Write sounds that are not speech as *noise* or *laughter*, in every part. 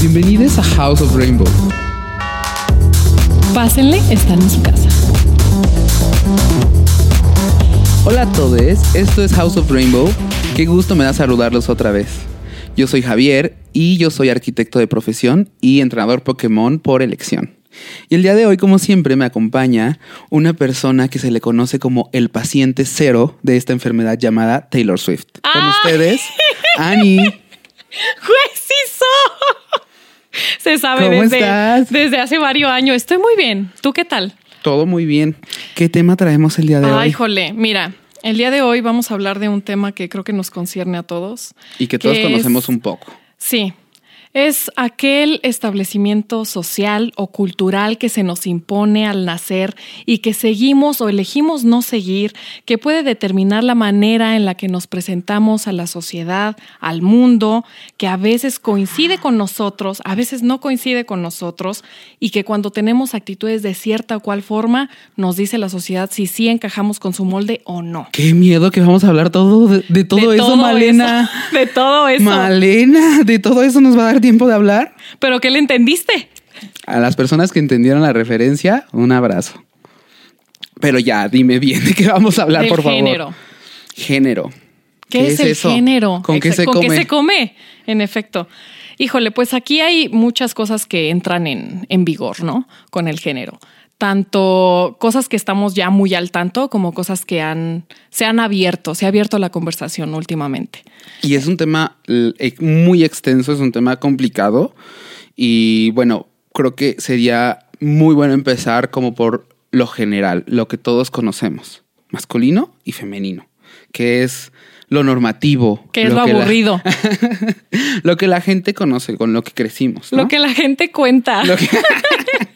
Bienvenidos a House of Rainbow. Pásenle, están en su casa. Hola a todos, esto es House of Rainbow. Qué gusto me da saludarlos otra vez. Yo soy Javier y yo soy arquitecto de profesión y entrenador Pokémon por elección. Y el día de hoy, como siempre, me acompaña una persona que se le conoce como el paciente cero de esta enfermedad llamada Taylor Swift. Con ¡Ay! ustedes, Annie. *laughs* ¡Juez! Se sabe ¿Cómo desde, estás? desde hace varios años. Estoy muy bien. ¿Tú qué tal? Todo muy bien. ¿Qué tema traemos el día de Ay, hoy? jole. Mira, el día de hoy vamos a hablar de un tema que creo que nos concierne a todos. Y que todos ¿Qué conocemos un poco. Sí. Es aquel establecimiento social o cultural que se nos impone al nacer y que seguimos o elegimos no seguir, que puede determinar la manera en la que nos presentamos a la sociedad, al mundo, que a veces coincide con nosotros, a veces no coincide con nosotros y que cuando tenemos actitudes de cierta o cual forma nos dice la sociedad si sí encajamos con su molde o no. Qué miedo que vamos a hablar todo de, de todo De eso, Malena. eso, *laughs* de todo eso. Malena, de todo eso nos va a dar tiempo de hablar. ¿Pero qué le entendiste? A las personas que entendieron la referencia, un abrazo. Pero ya, dime bien de qué vamos a hablar, Del por favor. género. Género. ¿Qué, es, el eso? género? ¿Con qué se ¿Con come? qué se come? En efecto. Híjole, pues aquí hay muchas cosas que entran en, en vigor, ¿no? Con el género. Tanto cosas que estamos ya muy al tanto como cosas que han, se han abierto, se ha abierto la conversación últimamente. Y es un tema muy extenso, es un tema complicado. Y bueno, creo que sería muy bueno empezar como por lo general, lo que todos conocemos, masculino y femenino, que es lo normativo. Que es lo que la- aburrido. *laughs* lo que la gente conoce, con lo que crecimos. ¿no? Lo que la gente cuenta. Lo que- *laughs*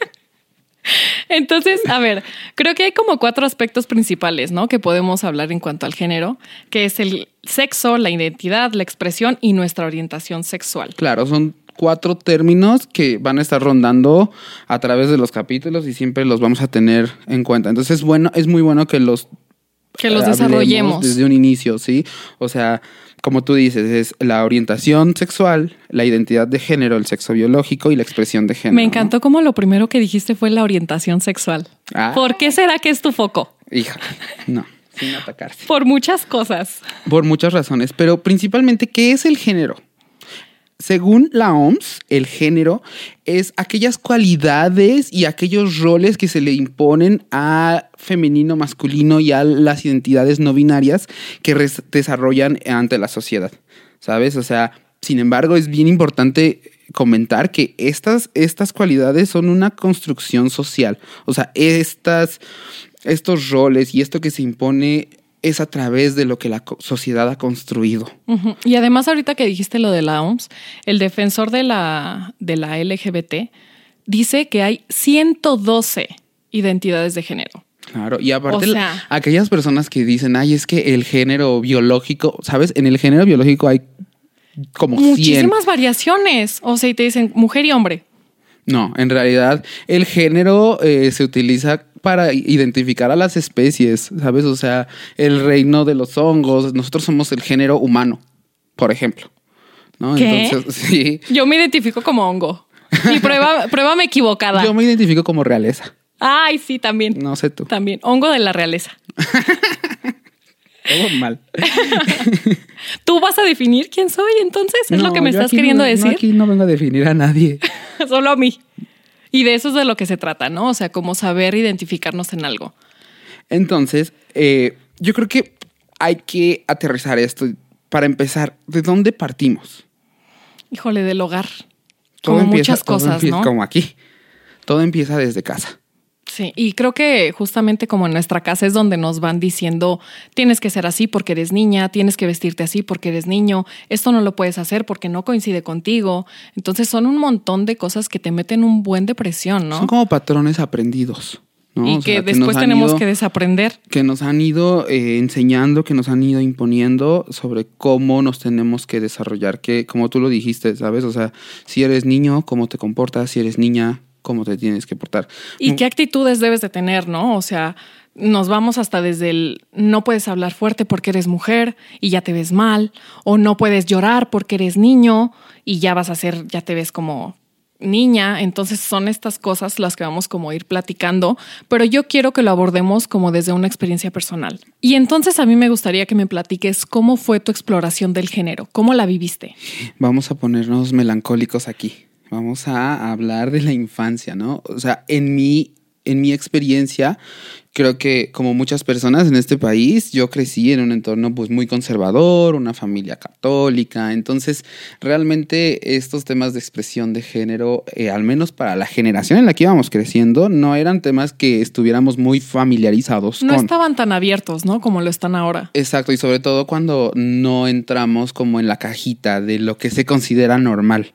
Entonces, a ver, creo que hay como cuatro aspectos principales, ¿no? Que podemos hablar en cuanto al género, que es el sexo, la identidad, la expresión y nuestra orientación sexual. Claro, son cuatro términos que van a estar rondando a través de los capítulos y siempre los vamos a tener en cuenta. Entonces es bueno, es muy bueno que los Que los desarrollemos. desde un inicio, ¿sí? O sea, como tú dices, es la orientación sexual, la identidad de género, el sexo biológico y la expresión de género. Me ¿no? encantó como lo primero que dijiste fue la orientación sexual. Ah. ¿Por qué será que es tu foco? Hija, no, sin atacarse. Por muchas cosas. Por muchas razones, pero principalmente, ¿qué es el género? Según la OMS, el género es aquellas cualidades y aquellos roles que se le imponen a femenino, masculino y a las identidades no binarias que desarrollan ante la sociedad. ¿Sabes? O sea, sin embargo, es bien importante comentar que estas, estas cualidades son una construcción social. O sea, estas, estos roles y esto que se impone es a través de lo que la sociedad ha construido. Y además, ahorita que dijiste lo de la OMS, el defensor de la, de la LGBT dice que hay 112 identidades de género. Claro, y aparte, O sea- aquellas personas que dicen, ay, es que el género biológico, ¿sabes? En el género biológico hay como 100. Muchísimas variaciones. O sea, y te dicen mujer y hombre. No, en realidad el género eh, se utiliza para identificar a las especies, ¿sabes? O sea, el reino de los hongos, nosotros somos el género humano, por ejemplo. ¿No? ¿Qué? Entonces, *laughs* sí. Yo me identifico como hongo. Y prueba, *laughs* pruébame equivocada. Yo me identifico como realeza. Ay, sí, también. No sé tú. También. Hongo de la realeza. *laughs* Todo mal. Tú vas a definir quién soy, entonces, es lo que me estás queriendo no- no, decir. aquí no vengo a definir a nadie. Solo a mí. *laughs* Y de eso es de lo que se trata, ¿no? O sea, como saber identificarnos en algo. Entonces, eh, yo creo que hay que aterrizar esto. Para empezar, ¿de dónde partimos? Híjole, del hogar. Todo como empieza- muchas todo cosas, empieza ¿no? Como aquí. Todo empieza desde casa. Sí, y creo que justamente como en nuestra casa es donde nos van diciendo, tienes que ser así porque eres niña, tienes que vestirte así porque eres niño, esto no lo puedes hacer porque no coincide contigo. Entonces son un montón de cosas que te meten un buen depresión, ¿no? Son como patrones aprendidos. ¿no? y O que sea, después tenemos ido- que desaprender. que nos han ido eh, enseñando, que nos han ido imponiendo sobre cómo nos tenemos que desarrollar, que como tú lo dijiste, ¿sabes? O sea, si eres niño, cómo te comportas, si eres niña, cómo te tienes que portar. ¿Y qué actitudes debes de tener, no? O sea, nos vamos hasta desde el no puedes hablar fuerte porque eres mujer y ya te ves mal, o no puedes llorar porque eres niño y ya vas a ser, ya te ves como niña, entonces son estas cosas las que vamos como a ir platicando, pero yo quiero que lo abordemos como desde una experiencia personal. Y entonces a mí me gustaría que me platiques cómo fue tu exploración del género, cómo la viviste. Vamos a ponernos melancólicos aquí. Vamos a hablar de la infancia, ¿no? O sea, en mi, en mi experiencia, creo que como muchas personas en este país, yo crecí en un entorno pues muy conservador, una familia católica, entonces realmente estos temas de expresión de género, eh, al menos para la generación en la que íbamos creciendo, no eran temas que estuviéramos muy familiarizados. No estaban tan abiertos, ¿no? Como lo están ahora. Exacto, y sobre todo cuando no entramos como en la cajita de lo que se considera normal,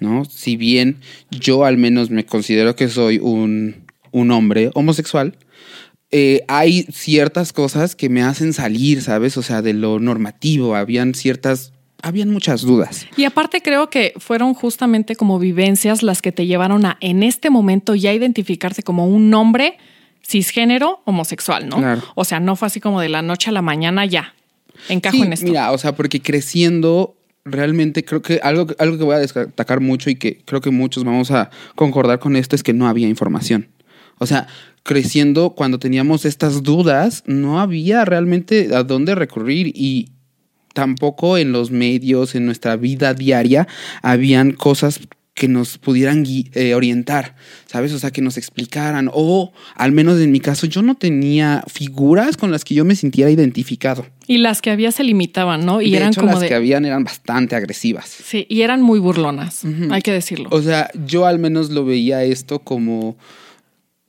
¿no? Si bien yo al menos me considero que soy un, un hombre homosexual, eh, hay ciertas cosas que me hacen salir, ¿sabes? O sea, de lo normativo, habían ciertas habían muchas dudas. Y aparte creo que fueron justamente como vivencias las que te llevaron a en este momento ya identificarte como un hombre cisgénero homosexual, ¿no? Claro. O sea, no fue así como de la noche a la mañana ya. Encajo en esto. Mira, o sea, porque creciendo realmente creo que algo, algo que voy a destacar mucho y que creo que muchos vamos a concordar con esto es que no había información. O sea, creciendo, cuando teníamos estas dudas, no había realmente a dónde recurrir y tampoco en los medios, en nuestra vida diaria, habían cosas que nos pudieran eh, orientar, ¿sabes? O sea, que nos explicaran. O al menos en mi caso, yo no tenía figuras con las que yo me sintiera identificado. Y las que había se limitaban, ¿no? Y de eran hecho, como las de... que habían eran bastante agresivas. Sí, y eran muy burlonas, hay que decirlo. O sea, yo al menos lo veía esto como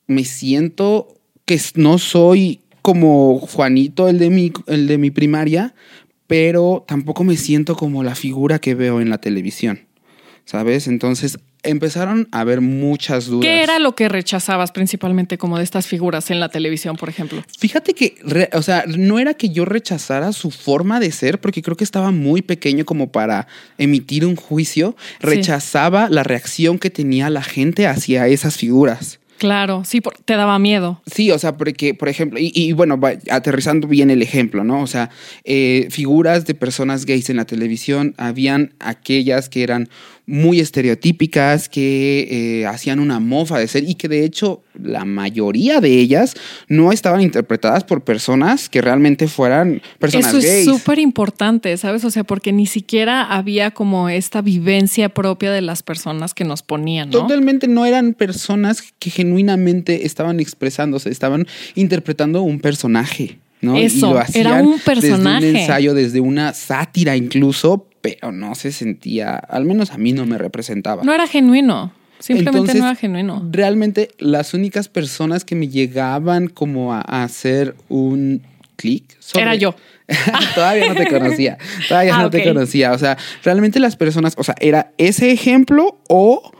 me siento que no soy como Juanito, el de mi, el de mi primaria, pero tampoco me siento como la figura que veo en la televisión. ¿Sabes? Entonces empezaron a haber muchas dudas. ¿Qué era lo que rechazabas principalmente como de estas figuras en la televisión, por ejemplo? Fíjate que, o sea, no era que yo rechazara su forma de ser, porque creo que estaba muy pequeño como para emitir un juicio. Rechazaba la reacción que tenía la gente hacia esas figuras. Claro, sí, te daba miedo. Sí, o sea, porque, por ejemplo, y, bueno, aterrizando bien el ejemplo, ¿no? O sea, eh, figuras de personas gays en la televisión, habían aquellas que eran muy estereotípicas, que eh, hacían una mofa de ser y que de hecho la mayoría de ellas no estaban interpretadas por personas que realmente fueran personas gays. Eso es súper importante, ¿sabes? O sea, porque ni siquiera había como esta vivencia propia de las personas que nos ponían, ¿no? Totalmente no eran personas que genuinamente estaban expresándose, estaban interpretando un personaje. ¿no? Eso, era un personaje. Desde un ensayo, desde una sátira incluso, pero no se sentía, al menos a mí no me representaba. No era genuino. Simplemente no era genuino. Realmente las únicas personas que me llegaban como a, hacer un clic Era yo. *laughs* todavía no te conocía. Todavía *laughs* ah, no te conocía. O sea, realmente las personas, o sea, era ese ejemplo o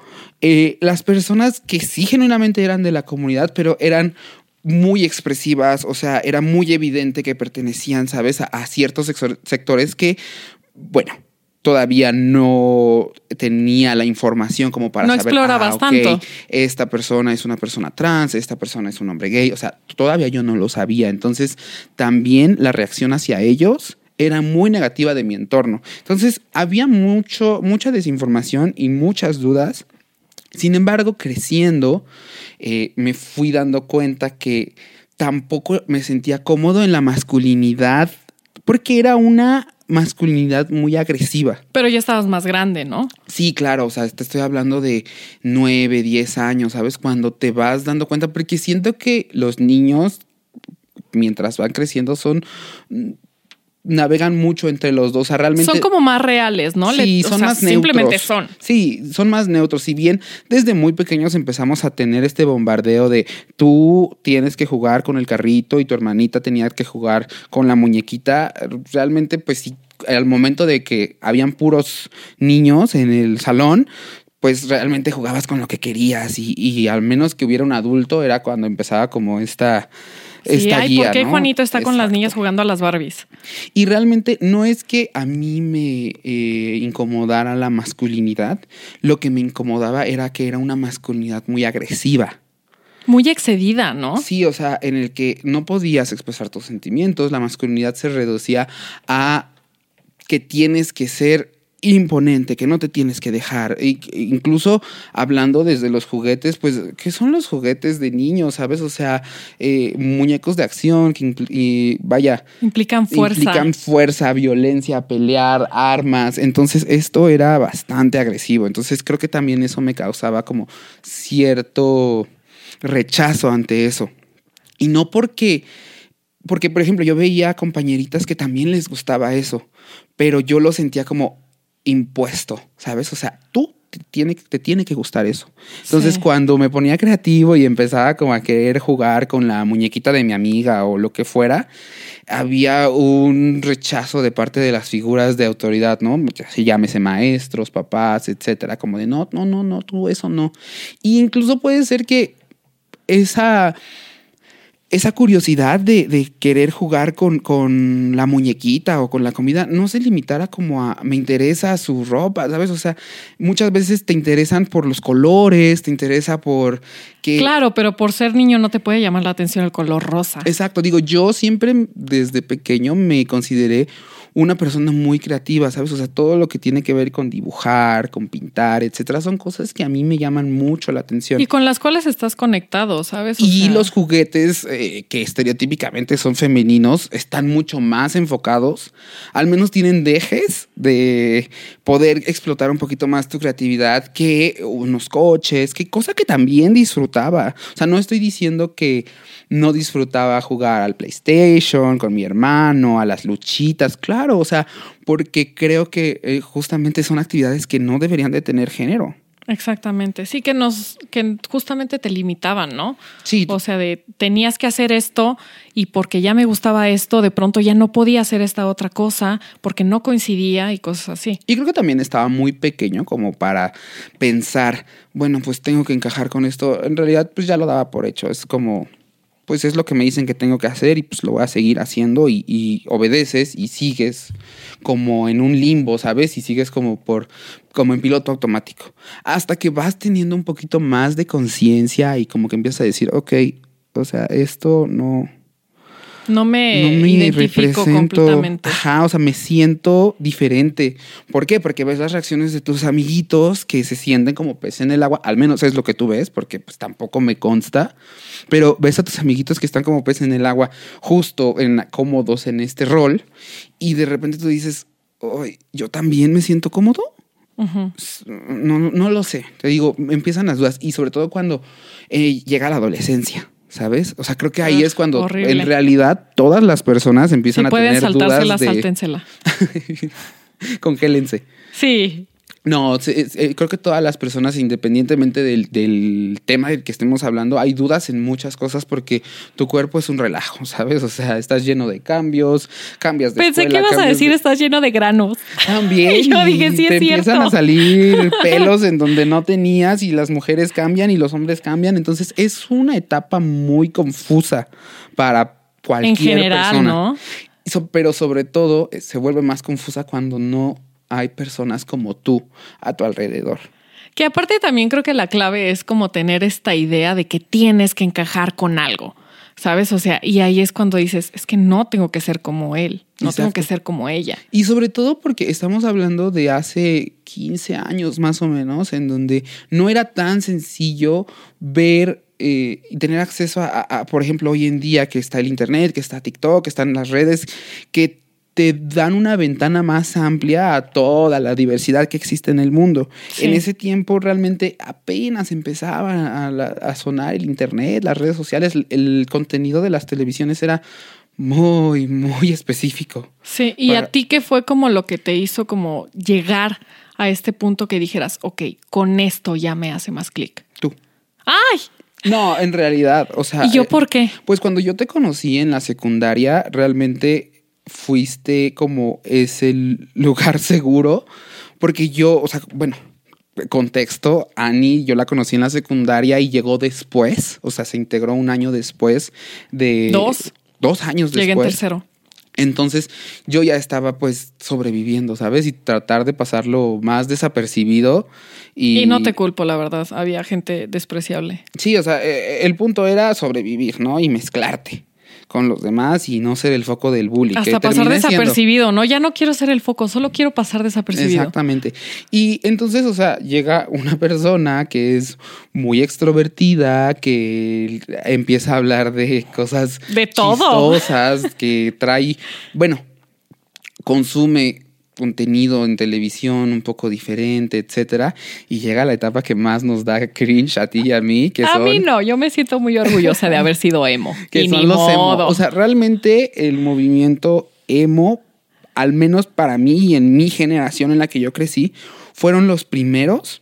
eh, las personas que sí genuinamente eran de la comunidad, pero eran muy expresivas, o sea, era muy evidente que pertenecían, ¿sabes?, a ciertos sectores que, bueno, todavía no tenía la información como para no saber explorabas ah, tanto. esta persona es una persona trans, esta persona es un hombre gay, o sea, todavía yo no lo sabía. Entonces, también la reacción hacia ellos era muy negativa de mi entorno. Entonces, había mucho mucha desinformación y muchas dudas. Sin embargo, creciendo, eh, me fui dando cuenta que tampoco me sentía cómodo en la masculinidad porque era una masculinidad muy agresiva. Pero ya estabas más grande, ¿no? Sí, claro, o sea, te estoy hablando de nueve, diez años, ¿sabes? Cuando te vas dando cuenta, porque siento que los niños, mientras van creciendo, son navegan mucho entre los dos. O sea, realmente. Son como más reales, ¿no? Sí, son más neutros. Simplemente son. Sí, son más neutros. Si bien desde muy pequeños empezamos a tener este bombardeo de tú tienes que jugar con el carrito y tu hermanita tenía que jugar con la muñequita, realmente, pues sí, al momento de que habían puros niños en el salón, pues realmente jugabas con lo que querías y, y al menos que hubiera un adulto era cuando empezaba como esta Sí, ¿por qué Juanito está con las niñas jugando a las Barbies? Y realmente no es que a mí me eh, incomodara la masculinidad, lo que me incomodaba era que era una masculinidad muy agresiva. Muy excedida, ¿no? Sí, o sea, en el que no podías expresar tus sentimientos, la masculinidad se reducía a que tienes que ser imponente, que no te tienes que dejar. Y, incluso hablando desde los juguetes, pues, ¿qué son los juguetes de niños? ¿Sabes? O sea, eh, muñecos de acción que y, vaya. Implican fuerza. Implican fuerza, violencia, pelear, armas. Entonces, esto era bastante agresivo. Entonces, creo que también eso me causaba como cierto rechazo ante eso. Y no porque. Porque, por ejemplo, yo veía compañeritas que también les gustaba eso, pero yo lo sentía como, impuesto, ¿sabes? O sea, tú te tiene, te tiene que gustar eso. Entonces, cuando me ponía creativo y empezaba como a querer jugar con la muñequita de mi amiga o lo que fuera, había un rechazo de parte de las figuras de autoridad, ¿no? Así llámese maestros, papás, etcétera, como de no, no, no, no, tú eso no. Y incluso puede ser que esa esa curiosidad de, querer jugar con, con, la muñequita o con la comida no se limitara como a me interesa su ropa, ¿sabes? O sea, muchas veces te interesan por los colores, te interesa por que... Claro, pero por ser niño no te puede llamar la atención el color rosa. Exacto, digo, yo siempre desde pequeño me consideré una persona muy creativa, ¿sabes? O sea, todo lo que tiene que ver con dibujar, con pintar, etcétera, son cosas que a mí me llaman mucho la atención. Y con las cuales estás conectado, ¿sabes? y los juguetes eh, que estereotípicamente son femeninos están mucho más enfocados, al menos tienen dejes de poder explotar un poquito más tu creatividad que unos coches, que cosa que también disfrutaba. O sea, no estoy diciendo que no disfrutaba jugar al PlayStation con mi hermano, a las luchitas, claro, o sea, porque creo que eh, justamente son actividades que no deberían de tener género. Exactamente, sí que nos, que justamente te limitaban, ¿no? Sí. O sea, de tenías que hacer esto y porque ya me gustaba esto, de pronto ya no podía hacer esta otra cosa porque no coincidía y cosas así. Y creo que también estaba muy pequeño como para pensar, bueno, pues tengo que encajar con esto. En realidad, pues ya lo daba por hecho. Es como, pues es lo que me dicen que tengo que hacer y pues lo voy a seguir haciendo y, obedeces y sigues como en un limbo, ¿sabes? Y sigues como por, como en piloto automático. Hasta que vas teniendo un poquito más de conciencia y como que empiezas a decir, ok, o sea, esto no, no me, identifico completamente. Ajá, o sea, me siento diferente. ¿Por qué? Porque ves las reacciones de tus amiguitos que se sienten como pez en el agua. Al menos es lo que tú ves, porque pues tampoco me consta. Pero ves a tus amiguitos que están como pez en el agua, justo en, cómodos en este rol. Y de repente tú dices, yo también me siento cómodo. no, no, lo sé. Te digo, empiezan las dudas. Y sobre todo cuando eh, llega la adolescencia. ¿Sabes? O sea, creo que ahí es cuando en realidad todas las personas empiezan a tener dudas de... sáltensela. *laughs* Congélense. Sí. No, eh, creo que todas las personas, independientemente del, tema del que estemos hablando, hay dudas en muchas cosas porque tu cuerpo es un relajo, *laughs* ¿sabes? O sea, estás lleno de cambios, cambias de Pensé que ibas a decir estás lleno de granos. *laughs* También. Yo dije, sí, es te empiezan a *laughs* salir pelos en donde no tenías y las mujeres cambian y los hombres cambian. Entonces, es una etapa muy confusa para cualquier en general, persona. ¿no? Pero sobre todo eh, se vuelve más confusa cuando no hay personas como tú a tu alrededor. Que aparte también creo que la clave es como tener esta idea de que tienes que encajar con algo, ¿sabes? O sea, y ahí es cuando dices, es que no tengo que ser como él, no tengo que ser como ella. Y sobre todo porque estamos hablando de hace 15 años más o menos, en donde no era tan sencillo ver eh, y tener acceso a, por ejemplo, hoy en día que está el Internet, que está TikTok, que están las redes, que te dan una ventana más amplia a toda la diversidad que existe en el mundo. En ese tiempo realmente apenas empezaba a, sonar el Internet, las redes sociales, el, contenido de las televisiones era muy, muy específico. Sí, y a ti qué fue como lo que te hizo como llegar a este punto que dijeras, ok, con esto ya me hace más clic. Tú. ¡Ay! No, en realidad, o sea. ¿Y yo por qué? Pues cuando yo te conocí en la secundaria, realmente fuiste como ese *laughs* lugar seguro, porque yo, o sea, bueno, contexto, Annie, yo la conocí en la secundaria y llegó después, o sea, se integró un año después de... Dos. Dos años después. Llegué en tercero. Entonces yo ya estaba pues sobreviviendo, ¿sabes? Y tratar de pasarlo más desapercibido. Y, Y no te culpo, la verdad. Había gente despreciable. Sí, o sea, eh, el punto era sobrevivir, ¿no? Y mezclarte con los demás y no ser el foco del bullying. Hasta pasar siendo. desapercibido, ¿no? Ya no quiero ser el foco, solo quiero pasar desapercibido. Exactamente. Y entonces, o sea, llega una persona que es muy extrovertida, que empieza a hablar de cosas De todo. chistosas, que trae, bueno, consume contenido en televisión un poco diferente, etcétera, y llega la etapa que más nos da cringe a ti y a mí, que a son mí no, yo me siento muy orgullosa de haber sido emo. *laughs* que y son ni los emo. modo. O sea, realmente el movimiento emo, al menos para mí y en mi generación en la que yo crecí, fueron los primeros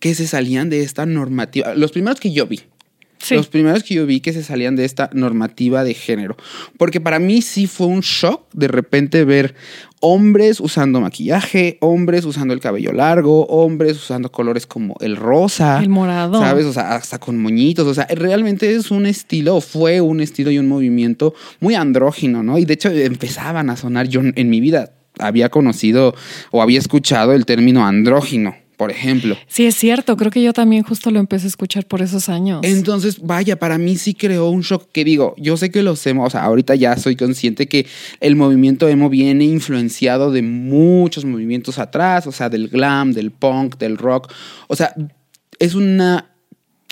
que se salían de esta normativa. Los primeros que yo vi. Sí. Los primeros que yo vi que se salían de esta normativa de género. Porque para mí sí fue un shock de repente ver hombres usando maquillaje, hombres usando el cabello largo, hombres usando colores como el rosa. El morado. ¿Sabes? O sea, hasta con moñitos. O sea, realmente es un estilo, fue un estilo y un movimiento muy andrógino, ¿no? Y de hecho empezaban a sonar. Yo en mi vida había conocido o había escuchado el término andrógino, por ejemplo. Sí, es cierto. Creo que yo también justo lo empecé a escuchar por esos años. Entonces, vaya, para mí sí creó un shock que digo, yo sé que los emo, o sea, ahorita ya soy consciente que el movimiento emo viene influenciado de muchos movimientos atrás, o sea, del glam, del punk, del rock, o sea, es una...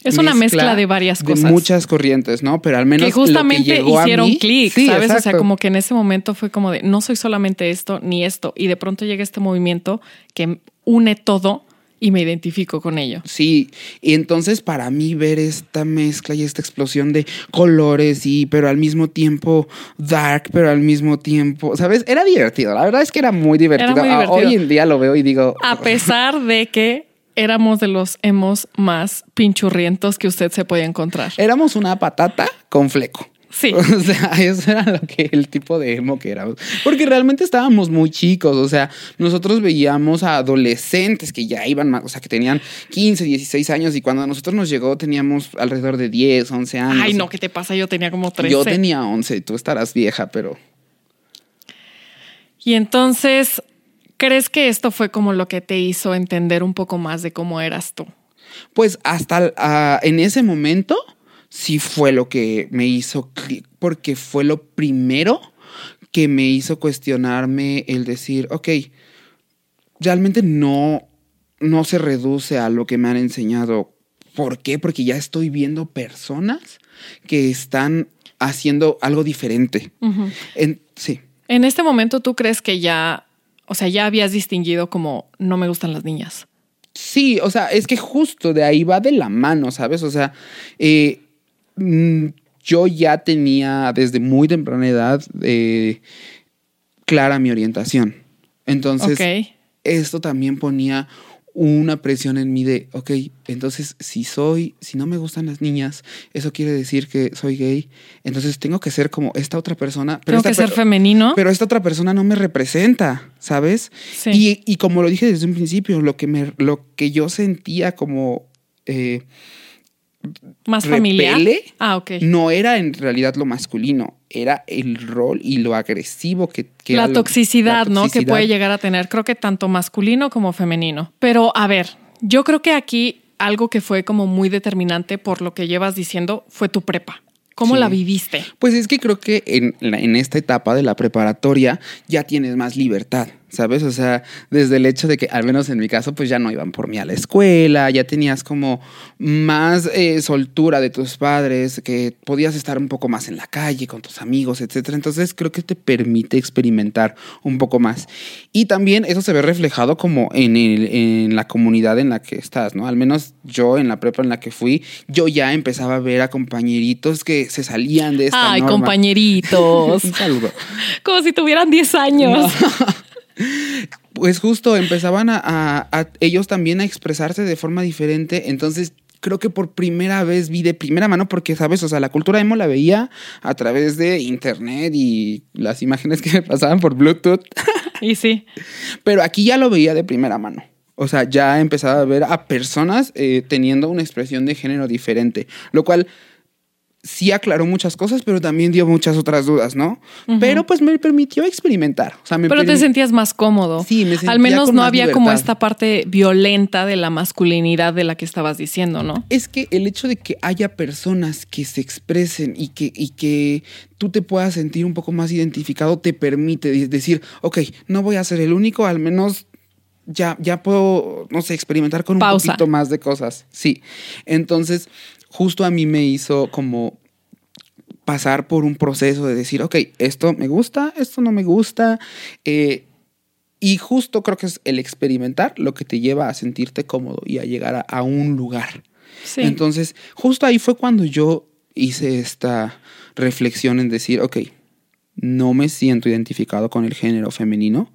Es una mezcla de varias cosas. De muchas corrientes, ¿no? Pero al menos que justamente lo que llegó hicieron clic, Sí, ¿sabes? O sea, exacto. como que en ese momento fue como de no soy solamente esto ni esto. Y de pronto llega este movimiento que une todo y me identifico con ello. Sí, y entonces para mí ver esta mezcla y esta explosión de colores y pero al mismo tiempo dark, pero al mismo tiempo, ¿sabes? Era divertido, la verdad es que era muy divertido. muy Ah, divertido. Hoy en día lo veo y digo, A pesar de que éramos de los emos más pinchurrientos que usted se podía encontrar. éramos una patata con fleco. Sí. *laughs* O sea, eso era lo que el tipo de emo que éramos. Porque realmente estábamos muy chicos. O sea, nosotros veíamos a adolescentes que ya iban más, o sea, que tenían 15, 16 años. Y cuando a nosotros nos llegó, teníamos alrededor de 10, 11 años. Ay, no, ¿qué te pasa? Yo tenía como 13. Yo tenía 11, tú estarás vieja, pero Y entonces, ¿crees que esto fue como lo que te hizo entender un poco más de cómo eras tú? pues hasta ah, en ese momento sí fue lo que me hizo clic, porque fue lo primero que me hizo cuestionarme el decir, ok, realmente no, no se reduce a lo que me han enseñado. ¿Por qué? Porque ya estoy viendo personas que están haciendo algo diferente. En- sí. En este momento, ¿tú crees que ya, o sea, ya habías distinguido como no me gustan las niñas? Sí, o sea, es que justo de ahí va de la mano, ¿sabes? O sea, eh, yo ya tenía desde muy temprana edad eh, clara mi orientación. Entonces, esto también ponía una presión en mí de, ok, entonces si soy, si no me gustan las niñas, eso quiere decir que soy gay, entonces tengo que ser como esta otra persona. Pero Tengo que ser per- femenino. pero esta otra persona no me representa, ¿sabes? Sí. Y, y como lo dije desde un principio, lo que, me, lo que yo sentía como eh, más familiar. repele, Ah, ok. no era en realidad lo masculino, era el rol y lo agresivo que, que la era lo- toxicidad, ¿no? Que puede llegar a tener, creo que tanto masculino como femenino. Pero a ver, yo creo que aquí algo que fue como muy determinante por lo que llevas diciendo fue tu prepa. ¿Cómo Sí. la viviste? Pues es que creo que en, en esta etapa de la preparatoria ya tienes más libertad, ¿sabes? O sea, desde el hecho de que, al menos en mi caso, pues ya no iban por mí a la escuela, ya tenías como más eh, soltura de tus padres, que podías estar un poco más en la calle con tus amigos, etcétera. Entonces creo que te permite experimentar un poco más. Y también eso se ve reflejado como en, el- en la comunidad en la que estás, ¿no? Al menos yo en la prepa en la que fui, yo ya empezaba a ver a compañeritos que se salían de esta Ay, norma. compañeritos. *laughs* Un saludo. como si tuvieran 10 años. Pues justo empezaban a, a- a ellos también a expresarse de forma diferente. Entonces, creo que por primera vez vi de primera mano, porque, ¿sabes? O sea, la cultura emo la veía a través de internet y las imágenes que me pasaban por Bluetooth. *laughs* Y sí. Pero aquí ya lo veía de primera mano. O sea, ya empezaba a ver a personas eh, teniendo una expresión de género diferente, lo cual sí aclaró muchas cosas, pero también dio muchas otras dudas, ¿no? Pero pues me permitió experimentar. O sea, me pero te sentías más cómodo. Sí, me sentía Al menos con no más había como esta parte violenta de la masculinidad de la que estabas diciendo, ¿no? Es que el hecho de que haya personas que se expresen y que, y que tú te puedas sentir un poco más identificado te permite de- decir, ok, no voy a ser el único, al menos ya, ya puedo, no sé, experimentar con un poquito más de cosas. Sí. Entonces, justo a mí me hizo como pasar por un proceso de decir, ok, esto me gusta, esto no me gusta. eh, y justo creo que es el experimentar lo que te lleva a sentirte cómodo y a llegar a, a un lugar. Sí. Entonces, justo ahí fue cuando yo hice esta reflexión en decir, ok, no me siento identificado con el género femenino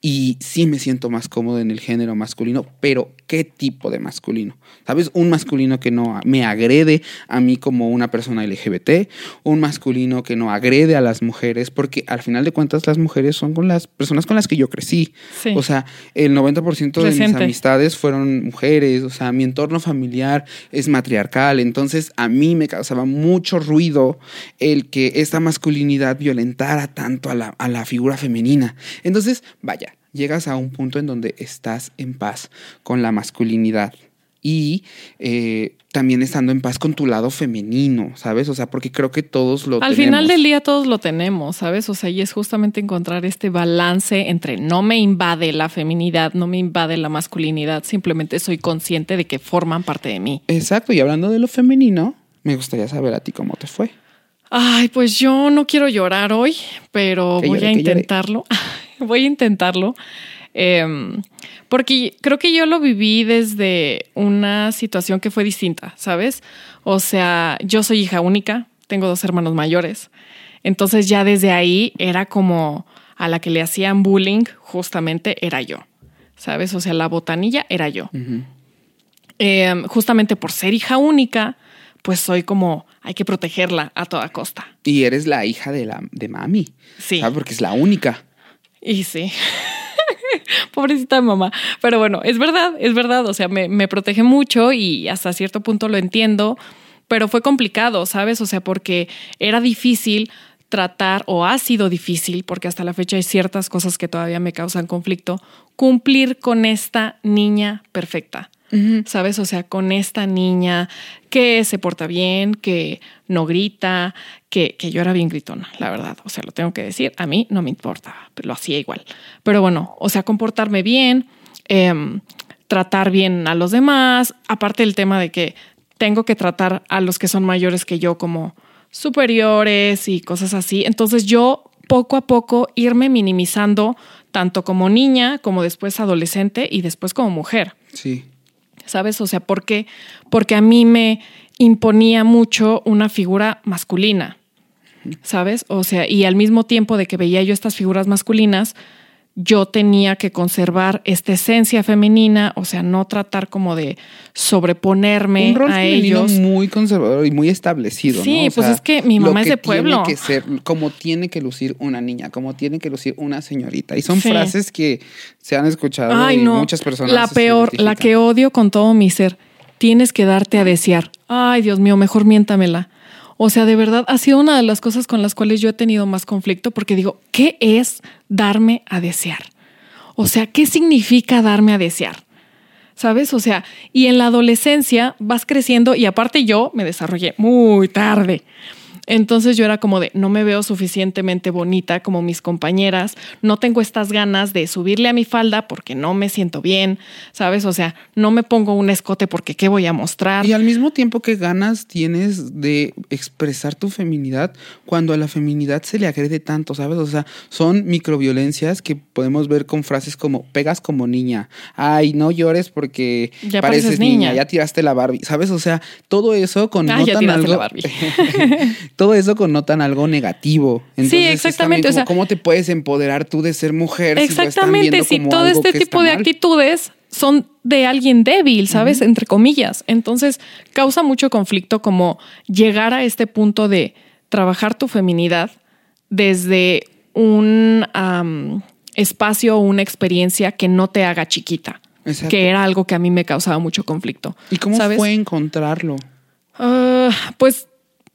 y sí me siento más cómodo en el género masculino, pero ¿qué tipo de masculino? ¿Sabes? Un masculino que no me agrede a mí como una persona LGBT, un masculino que no agrede a las mujeres, porque al final de cuentas las mujeres son con las personas con las que yo crecí. Sí. O sea, el 90% de mis amistades fueron mujeres, o sea, mi entorno familiar es matriarcal, entonces a mí me causaba mucho ruido el que esta masculinidad violentara tanto a la, a la figura femenina. Entonces, vaya, llegas a un punto en donde estás en paz con la masculinidad y eh, también estando en paz con tu lado femenino, ¿sabes? O sea, porque creo que todos lo Al tenemos. final del día todos lo tenemos, ¿sabes? O sea, y es justamente encontrar este balance entre no me invade la feminidad, no me invade la masculinidad, simplemente soy consciente de que forman parte de mí. Exacto, y hablando de lo femenino, me gustaría saber a ti cómo te fue. Ay, pues yo no quiero llorar hoy, pero Que voy llore, a intentarlo. *laughs* *laughs* voy a intentarlo. Em, porque creo que yo lo viví desde una situación que fue distinta, ¿sabes? O sea, yo soy hija única, tengo dos hermanos mayores. Entonces ya desde ahí era como a la que le hacían bullying, justamente era yo, ¿sabes? O sea, la botanilla era yo. Em, justamente por ser hija única, pues soy como, hay que protegerla a toda costa. Y eres la hija de, la, de mami. Sí. ¿sabes? Porque es la única. Y sí. *laughs* Pobrecita de mamá. Pero bueno, es verdad, es verdad. O sea, me, me protege mucho y hasta cierto punto lo entiendo, pero fue complicado, ¿sabes? O sea, porque era difícil tratar, o ha sido difícil, porque hasta la fecha hay ciertas cosas que todavía me causan conflicto, cumplir con esta niña perfecta. ¿Sabes? O sea, con esta niña que se porta bien, que no grita, que, que yo era bien gritona, la verdad. O sea, lo tengo que decir. A mí no me importa, pero lo hacía igual. Pero bueno, o sea, comportarme bien, em, tratar bien a los demás. Aparte del tema de que tengo que tratar a los que son mayores que yo como superiores y cosas así. Entonces yo poco a poco irme minimizando tanto como niña, como después adolescente y después como mujer. Sí. ¿Sabes? O sea, ¿por qué? Porque a mí me imponía mucho una figura masculina, ¿sabes? O sea, y al mismo tiempo de que veía yo estas figuras masculinas, yo tenía que conservar esta esencia femenina, o sea, no tratar como de sobreponerme Un rol a ellos. muy conservador y muy establecido. Sí, ¿no? O pues sea, es que mi lo mamá es de tiene pueblo. que ser, como tiene que lucir una niña, como tiene que lucir una señorita. Y son Sí. frases que se han escuchado Ay, y no. muchas personas. La peor, la que odio con todo mi ser. Tienes que darte a desear. Ay, Dios mío, mejor miéntamela. O sea, de verdad, ha sido una de las cosas con las cuales yo he tenido más conflicto porque digo, ¿qué es darme a desear? O sea, ¿qué significa darme a desear? ¿Sabes? O sea, y en la adolescencia vas creciendo y aparte yo me desarrollé muy tarde. Entonces yo era como de, no me veo suficientemente bonita como mis compañeras, no tengo estas ganas de subirle a mi falda porque no me siento bien, ¿sabes? O sea, no me pongo un escote porque qué voy a mostrar. Y al mismo tiempo que ganas tienes de expresar tu feminidad cuando a la feminidad se le agrede tanto, ¿sabes? O sea, son microviolencias que podemos ver con frases como pegas como niña, ay, no llores porque Ya pareces pareces niña. niña. ya tiraste la Barbie, ¿sabes? O sea, todo eso connotan Ah, ya tiraste algo la Barbie. *laughs* *laughs* todo eso connotan algo negativo. Entonces, es exactamente, también o sea- como, ¿cómo te puedes empoderar tú de ser mujer? Exactamente, si como todo este tipo de mal? actitudes son de alguien débil, ¿sabes? Entre comillas. Entonces, causa mucho conflicto como llegar a este punto de trabajar tu feminidad desde un espacio o una experiencia que no te haga chiquita, Exacto. que era algo que a mí me causaba mucho conflicto. ¿Y cómo ¿sabes? fue encontrarlo? Ah, pues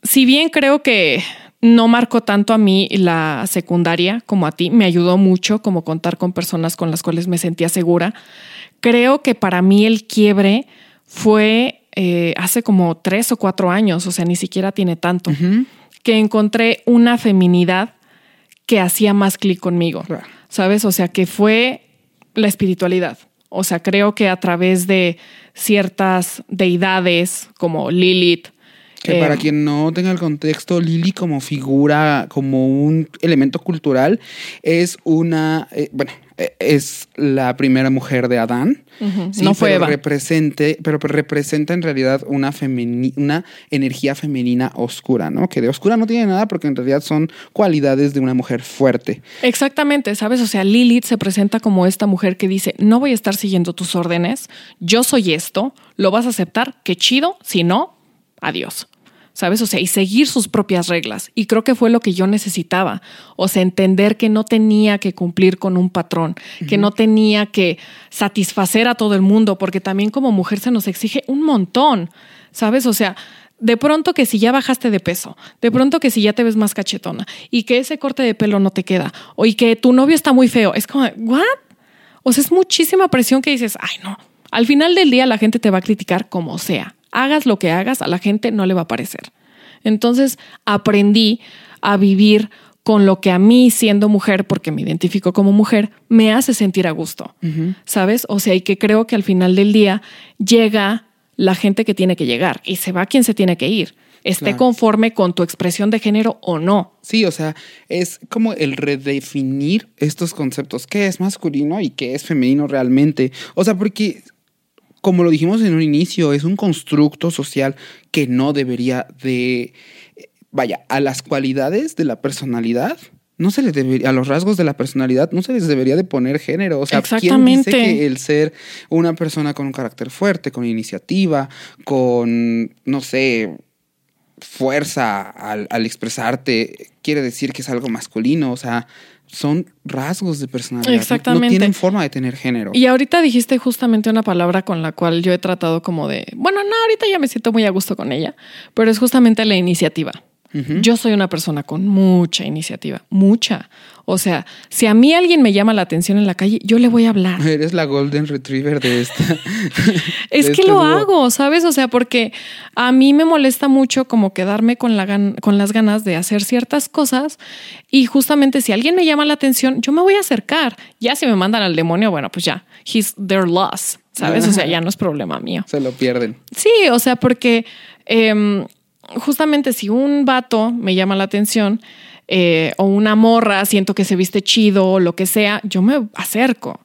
si bien creo que no marcó tanto a mí la secundaria como a ti, me ayudó mucho como contar con personas con las cuales me sentía segura. Creo que para mí el quiebre fue eh, hace como tres o cuatro años, o sea, ni siquiera tiene tanto, que encontré una feminidad que hacía más clic conmigo, ¿sabes? O sea, que fue la espiritualidad. O sea, creo que a través de ciertas deidades como Lilith, que para eh, quien no tenga el contexto, Lili como figura, como un elemento cultural, es una, eh, bueno, eh, es la primera mujer de Adán. no fue pero Represente, pero representa en realidad una, una energía femenina oscura, ¿no? Que de oscura no tiene nada porque en realidad son cualidades de una mujer fuerte. Exactamente, ¿sabes? O sea, Lilith se presenta como esta mujer que dice, no voy a estar siguiendo tus órdenes, yo soy esto, lo vas a aceptar, qué chido, si no, adiós. ¿Sabes? O sea, y seguir sus propias reglas. Y creo que fue lo que yo necesitaba. O sea, entender que no tenía que cumplir con un patrón, que no tenía que satisfacer a todo el mundo, porque también como mujer se nos exige un montón, ¿sabes? O sea, de pronto que si ya bajaste de peso, de pronto que si ya te ves más cachetona y que ese corte de pelo no te queda, o y que tu novio está muy feo, es como, ¿what? O sea, es muchísima presión que dices, ay, no. Al final del día la gente te va a criticar como sea hagas lo que hagas, a la gente no le va a parecer. Entonces aprendí a vivir con lo que a mí, siendo mujer, porque me identifico como mujer, me hace sentir a gusto, ¿sabes? O sea, y que creo que al final del día llega la gente que tiene que llegar y se va quien se tiene que ir esté conforme con tu expresión de género o no. Sí, o sea, es como el redefinir estos conceptos, qué es masculino y qué es femenino realmente. O sea, porque como lo dijimos en un inicio, es un constructo social que no debería de, vaya, a las cualidades de la personalidad. No se les debería, a los rasgos de la personalidad no se les debería de poner género. O sea, ¿quién dice que el ser una persona con un carácter fuerte, con iniciativa, con, no sé, fuerza al, al expresarte, quiere decir que es algo masculino? O sea, son rasgos de personalidad. Exactamente. No, tienen forma de tener género. Y ahorita dijiste justamente una palabra con la cual yo he tratado como de, bueno, no, ahorita ya me siento muy a gusto con ella, pero es justamente la iniciativa. Yo soy una persona con mucha iniciativa, mucha. O sea, si a mí alguien me llama la atención en la calle, yo le voy a hablar. *laughs* Eres la golden retriever de esta. *laughs* es que este lo hago, ¿sabes? O sea, porque a mí me molesta mucho como quedarme con, la con las ganas de hacer ciertas cosas y justamente si alguien me llama la atención, yo me voy a acercar. Ya si me mandan al demonio, bueno, pues ya, he's their loss, ¿sabes? O sea, *laughs* ya no es problema mío. Se lo pierden. Sí, o sea, porque em, justamente si un vato me llama la atención, eh, o una morra, siento que se viste chido o lo que sea, yo me acerco,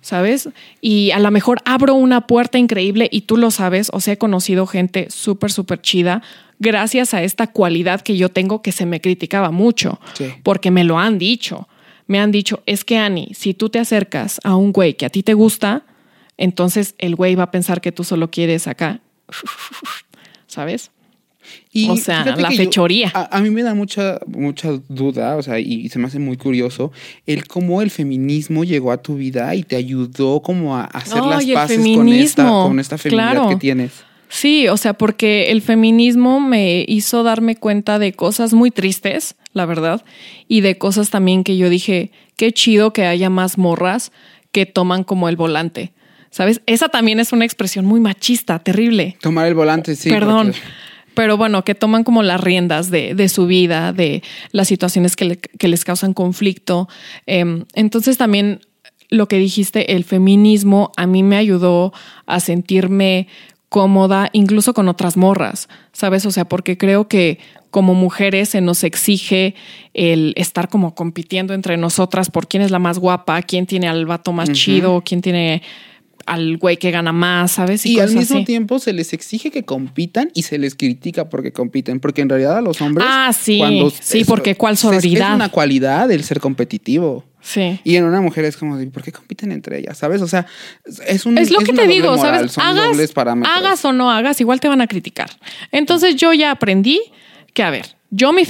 ¿sabes? Y a lo mejor abro una puerta increíble y tú lo sabes, o sea, he conocido gente súper, súper chida gracias a esta cualidad que yo tengo que se me criticaba mucho, porque me lo han dicho. Me han dicho, es que Ani, si tú te acercas a un güey que a ti te gusta, entonces el güey va a pensar que tú solo quieres acá, *laughs* ¿sabes? O sea, la fechoría. a, mí me da mucha, mucha duda, o sea, y se me hace muy curioso el cómo el feminismo llegó a tu vida y te ayudó como a hacer las paces con esta, con esta feminidad que tienes. Sí, o sea, porque el feminismo me hizo darme cuenta de cosas muy tristes, la verdad, y de cosas también que yo dije, qué chido que haya más morras que toman como el volante. ¿Sabes? Esa también es una expresión muy machista, terrible. Tomar el volante, sí. Perdón pero bueno, que toman como las riendas de, su vida, de las situaciones que, les causan conflicto. Em, entonces también lo que dijiste, el feminismo a mí me ayudó a sentirme cómoda incluso con otras morras, ¿sabes? O sea, porque creo que como mujeres se nos exige el estar como compitiendo entre nosotras por quién es la más guapa, quién tiene al vato más chido, quién tiene al güey que gana más, ¿sabes? Y, al mismo tiempo se les exige que compitan y se les critica porque compiten, porque en realidad a los hombres... Ah, sí, sí, porque cuál sororidad. Es una cualidad el ser competitivo. Sí. Y en una mujer es como, ¿por qué compiten entre ellas? ¿Sabes? O sea, es un. Es lo que te digo, ¿sabes? hagas, hagas o no hagas, igual te van a criticar. Entonces yo ya aprendí que, a ver, yo mi,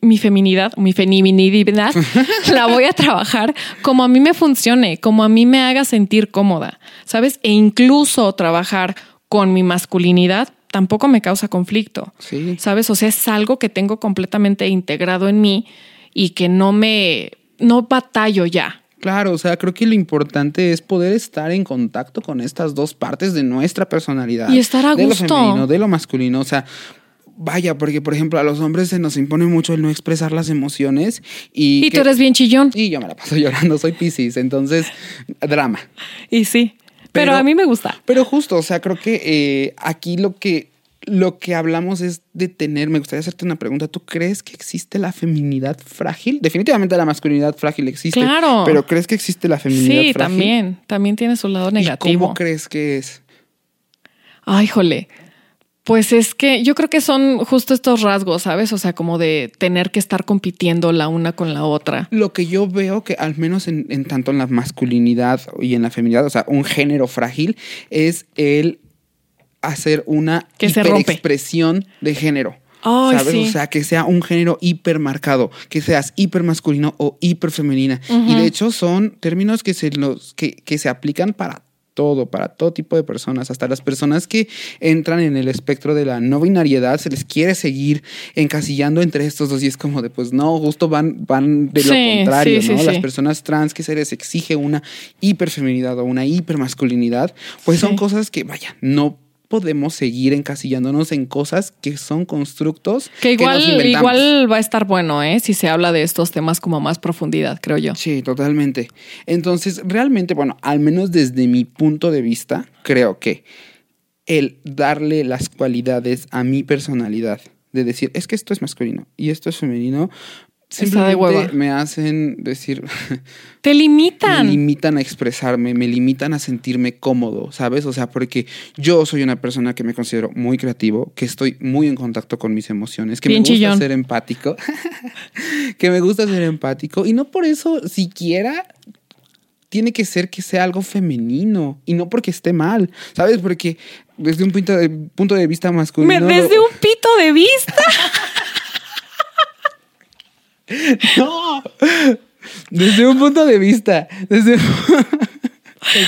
mi feminidad, mi feminidad, *laughs* la voy a trabajar como a mí me funcione, como a mí me haga sentir cómoda, ¿sabes? E incluso trabajar con mi masculinidad tampoco me causa conflicto. Sí. ¿Sabes? O sea, es algo que tengo completamente integrado en mí y que no me, no batallo ya. Claro, o sea, creo que lo importante es poder estar en contacto con estas dos partes de nuestra personalidad. Y estar a de gusto. lo femenino, de lo masculino. O sea, vaya, porque por ejemplo a los hombres se nos impone mucho el no expresar las emociones y... Y que- tú eres bien chillón. Y yo me la paso *laughs* llorando, soy Piscis, entonces, drama. Y sí. Pero, Pero- a mí me gusta. Pero justo, o sea, creo que eh, aquí lo que, lo que hablamos es de tener, me gustaría hacerte una pregunta, ¿tú crees que existe la feminidad frágil? Definitivamente la masculinidad frágil existe. Claro. Pero ¿crees que existe la feminidad Sí, frágil? también. También tiene su lado ¿Y negativo. ¿Cómo crees que es? Ay, jole. Pues es que yo creo que son justo estos rasgos, ¿sabes? O sea, como de tener que estar compitiendo la una con la otra. Lo que yo veo que al menos en, en tanto en la masculinidad y en la feminidad, o sea, un género frágil, es el hacer una Que se rompe. expresión de género. Ay, ¿Sabes? sí. O sea, que sea un género hipermarcado, que seas hiper masculino o hiper femenina. Y de hecho son términos que se los, que, que se aplican para todo, para todo tipo de personas, hasta las personas que entran en el espectro de la no binariedad, se les quiere seguir encasillando entre estos dos y es como de, pues no, justo van, van de lo Sí, contrario, sí, ¿no? sí, Las personas trans que se les exige una hiperfeminidad o una hipermasculinidad, pues son cosas que, vaya, no podemos seguir encasillándonos en cosas que son constructos Que igual, nos inventamos. igual va a estar bueno, ¿eh? Si se habla de estos temas como a más profundidad, creo yo. Sí, totalmente. Entonces, realmente, bueno, al menos desde mi punto de vista, creo que el darle las cualidades a mi personalidad, de decir, es que esto es masculino y esto es femenino, Está de hueva. simplemente me hacen decir, *laughs* Te me limitan. limitan a expresarme, me limitan a sentirme cómodo, ¿sabes? O sea, porque yo soy una persona que me considero muy creativo, que estoy muy en contacto con mis emociones, que Bien me gusta chillón. ser empático, *laughs* que me gusta ser empático y no por eso siquiera tiene que ser que sea algo femenino y no porque esté mal, ¿sabes? Porque desde un punto de, punto de vista masculino... desde lo- un pito de vista. *laughs* *laughs* ¡No! Desde un punto de vista. Desde... *laughs*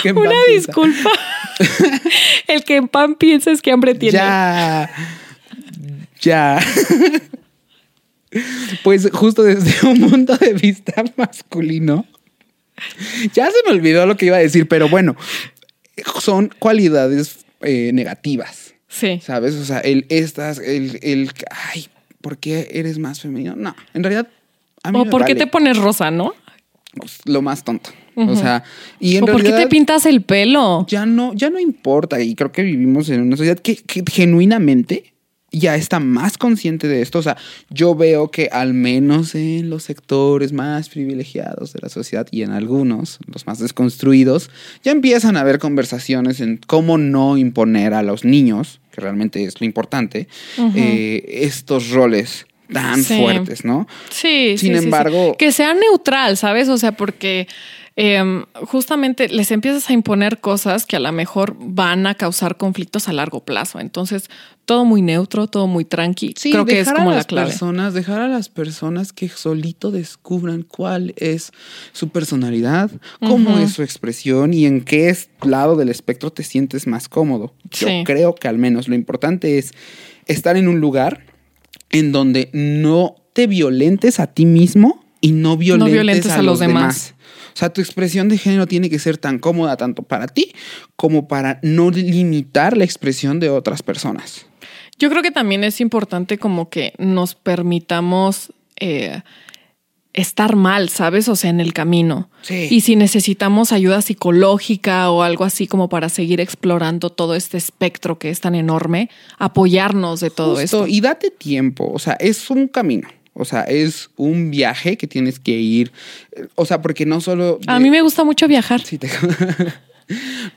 En Una disculpa. *laughs* El que en pan piensa es que hambre tiene. Ya. Ya. Pues justo desde un punto de vista masculino. Ya se me olvidó lo que iba a decir, pero bueno, son cualidades eh, negativas, Sí. ¿sabes? O sea, el estas, el, el, ay, ¿por qué eres más femenino? No, en realidad, O por qué te pones rosa, ¿no? Pues, lo más tonto. O sea, y en o por qué te realidad pintas el pelo. ya no, ya no importa. Y creo que vivimos en una sociedad que, que genuinamente ya está más consciente de esto. O sea, yo veo que al menos en los sectores más privilegiados de la sociedad y en algunos, los más desconstruidos, ya empiezan a haber conversaciones en cómo no imponer a los niños, que realmente es lo importante, eh, estos roles tan Sí. fuertes, ¿no? Sí, Sin sí, sí, sí. embargo- Que sea neutral, ¿sabes? O sea, porque em, justamente les empiezas a imponer cosas que a lo mejor van a causar conflictos a largo plazo. Entonces, todo muy neutro, todo muy tranqui. Sí, Creo que es como a la las clave. personas, dejar a las personas que solito descubran cuál es su personalidad, cómo es su expresión y en qué es- lado del espectro te sientes más cómodo. Yo creo que al menos lo importante es estar en un lugar en donde no te violentes a ti mismo y no violentes, violentes a, a los los demás. demás. O sea, tu expresión de género tiene que ser tan cómoda tanto para ti como para no limitar la expresión de otras personas. Yo creo que también es importante como que nos permitamos eh, estar mal, ¿sabes? O sea, en el camino. Sí. Y si necesitamos ayuda psicológica o algo así como para seguir explorando todo este espectro que es tan enorme, apoyarnos de todo Justo, esto. Y date tiempo, o sea, es un camino. O sea, es un viaje que tienes que ir. eh, O sea, porque no solo. A mí me gusta mucho viajar. Sí, te- *laughs*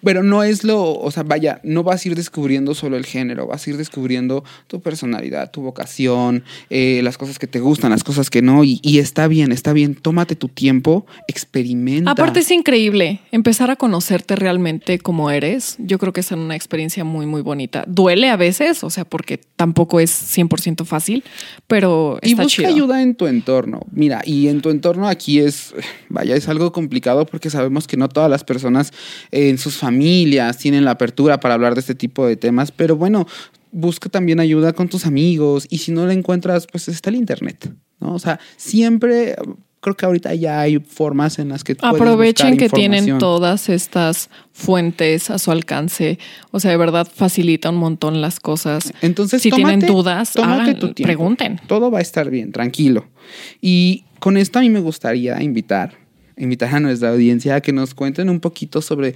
Pero no es lo, o sea, vaya, no vas a ir descubriendo solo el género, vas a ir descubriendo tu personalidad, tu vocación, eh, las cosas que te gustan, las cosas que no, y, y está bien, está bien, tómate tu tiempo, experimenta. Aparte es increíble empezar a conocerte realmente como eres. Yo creo que es una experiencia muy, muy bonita. Duele a veces, o sea, porque tampoco es 100% fácil, pero Y está busca chido. ayuda en tu entorno. Mira, y en tu entorno aquí es, vaya, es algo complicado porque sabemos que no todas las personas eh, en sus familias tienen la apertura para hablar de este tipo de temas, pero bueno, busca también ayuda con tus amigos y si no la encuentras, pues está el internet, ¿no? O sea, siempre creo que ahorita ya hay formas en las que aprovechen que tienen todas estas fuentes a su alcance. O sea, de verdad facilita un montón las cosas. Entonces, si tienen dudas, pregunten. Todo va a estar bien, tranquilo. Y con esto a mí me gustaría invitar, invitar a nuestra audiencia a que nos cuenten un poquito sobre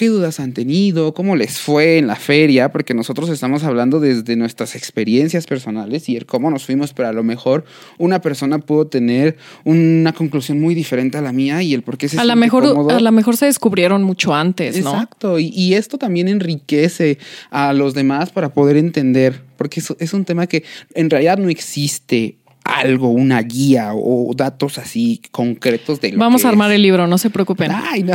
qué dudas han tenido, cómo les fue en la feria, porque nosotros estamos hablando desde nuestras experiencias personales y el cómo nos fuimos, pero a lo mejor una persona pudo tener una conclusión muy diferente a la mía y el por qué se a la mejor A lo mejor se descubrieron mucho antes, ¿no? Exacto, y, y, esto también enriquece a los demás para poder entender, porque es, es un tema que en realidad no existe algo, una guía o datos así concretos de lo Vamos a armar el libro, no se preocupen. Ay, no.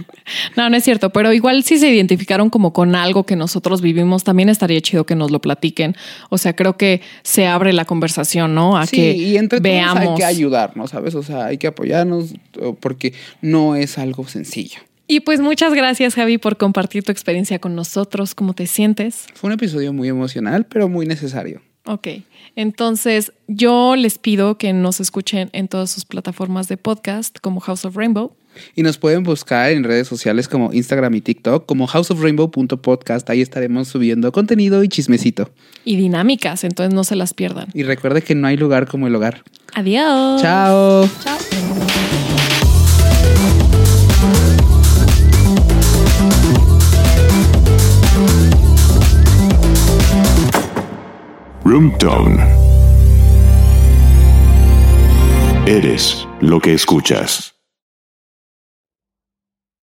*laughs* no, no es cierto, pero igual si se identificaron como con algo que nosotros vivimos, también estaría chido que nos lo platiquen. O sea, creo que se abre la conversación, ¿no? A que y entre veamos. hay que ayudarnos, ¿sabes? O sea, hay que apoyarnos porque no es algo sencillo. Y pues muchas gracias, Javi, por compartir tu experiencia con nosotros. ¿Cómo te sientes? Fue un episodio muy emocional, pero muy necesario. Ok, entonces yo les pido que nos escuchen en todas sus plataformas de podcast como House of Rainbow. Y nos pueden buscar en redes sociales como Instagram y TikTok como houseofrainbow.podcast. Ahí estaremos subiendo contenido y chismecito. Y dinámicas, entonces no se las pierdan. Y recuerde que no hay lugar como el hogar. Adiós. Chao. Chao. Roomtone. Eres lo que escuchas.